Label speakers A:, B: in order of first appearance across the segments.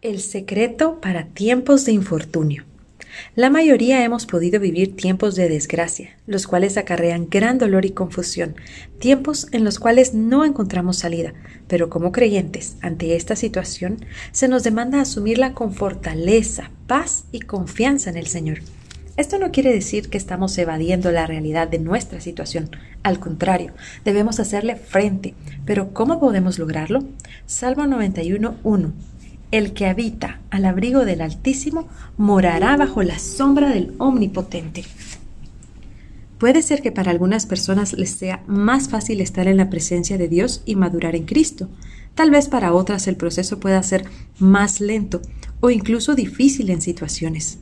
A: El secreto para tiempos de infortunio. La mayoría hemos podido vivir tiempos de desgracia, los cuales acarrean gran dolor y confusión, tiempos en los cuales no encontramos salida, pero como creyentes, ante esta situación, se nos demanda asumirla con fortaleza, paz y confianza en el Señor. Esto no quiere decir que estamos evadiendo la realidad de nuestra situación. Al contrario, debemos hacerle frente. Pero ¿cómo podemos lograrlo? Salmo 91.1 el que habita al abrigo del Altísimo morará bajo la sombra del Omnipotente. Puede ser que para algunas personas les sea más fácil estar en la presencia de Dios y madurar en Cristo. Tal vez para otras el proceso pueda ser más lento o incluso difícil en situaciones.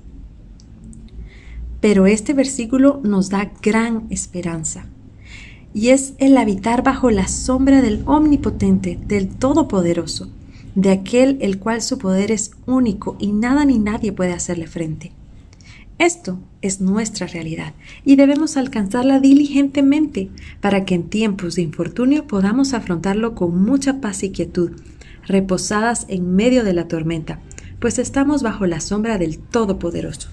A: Pero este versículo nos da gran esperanza. Y es el habitar bajo la sombra del Omnipotente, del Todopoderoso de aquel el cual su poder es único y nada ni nadie puede hacerle frente. Esto es nuestra realidad y debemos alcanzarla diligentemente para que en tiempos de infortunio podamos afrontarlo con mucha paz y quietud, reposadas en medio de la tormenta, pues estamos bajo la sombra del Todopoderoso.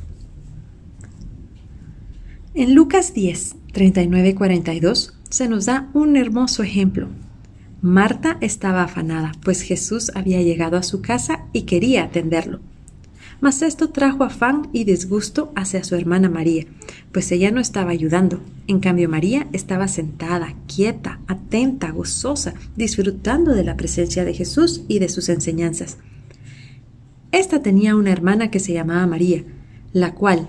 A: En Lucas 10, 39-42 se nos da un hermoso ejemplo Marta estaba afanada, pues Jesús había llegado a su casa y quería atenderlo. Mas esto trajo afán y disgusto hacia su hermana María, pues ella no estaba ayudando. En cambio María estaba sentada, quieta, atenta, gozosa, disfrutando de la presencia de Jesús y de sus enseñanzas. Esta tenía una hermana que se llamaba María, la cual,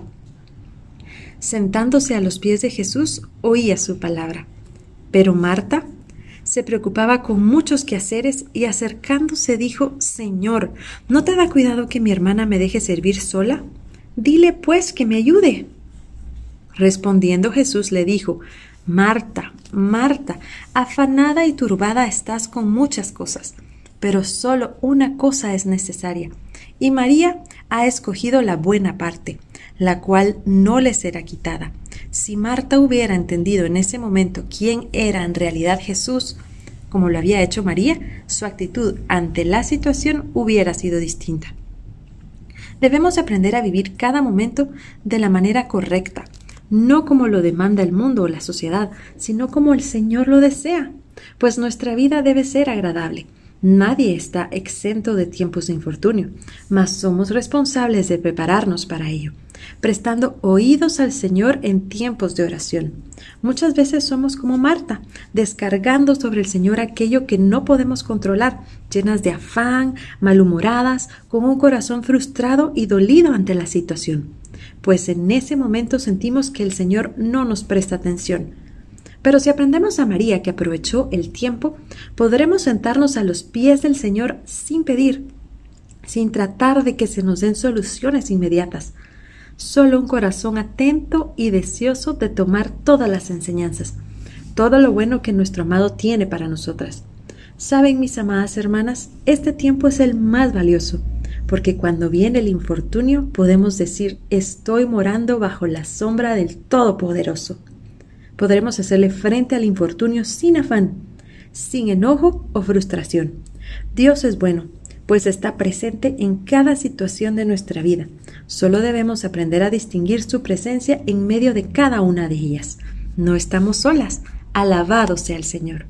A: sentándose a los pies de Jesús, oía su palabra. Pero Marta se preocupaba con muchos quehaceres y acercándose dijo Señor, ¿no te da cuidado que mi hermana me deje servir sola? Dile pues que me ayude. Respondiendo Jesús le dijo Marta, Marta, afanada y turbada estás con muchas cosas, pero solo una cosa es necesaria, y María ha escogido la buena parte, la cual no le será quitada. Si Marta hubiera entendido en ese momento quién era en realidad Jesús, como lo había hecho María, su actitud ante la situación hubiera sido distinta. Debemos aprender a vivir cada momento de la manera correcta, no como lo demanda el mundo o la sociedad, sino como el Señor lo desea, pues nuestra vida debe ser agradable. Nadie está exento de tiempos de infortunio, mas somos responsables de prepararnos para ello prestando oídos al Señor en tiempos de oración. Muchas veces somos como Marta, descargando sobre el Señor aquello que no podemos controlar, llenas de afán, malhumoradas, con un corazón frustrado y dolido ante la situación. Pues en ese momento sentimos que el Señor no nos presta atención. Pero si aprendemos a María que aprovechó el tiempo, podremos sentarnos a los pies del Señor sin pedir, sin tratar de que se nos den soluciones inmediatas, solo un corazón atento y deseoso de tomar todas las enseñanzas, todo lo bueno que nuestro amado tiene para nosotras. Saben, mis amadas hermanas, este tiempo es el más valioso, porque cuando viene el infortunio podemos decir estoy morando bajo la sombra del Todopoderoso. Podremos hacerle frente al infortunio sin afán, sin enojo o frustración. Dios es bueno pues está presente en cada situación de nuestra vida. Solo debemos aprender a distinguir su presencia en medio de cada una de ellas. No estamos solas. Alabado sea el Señor.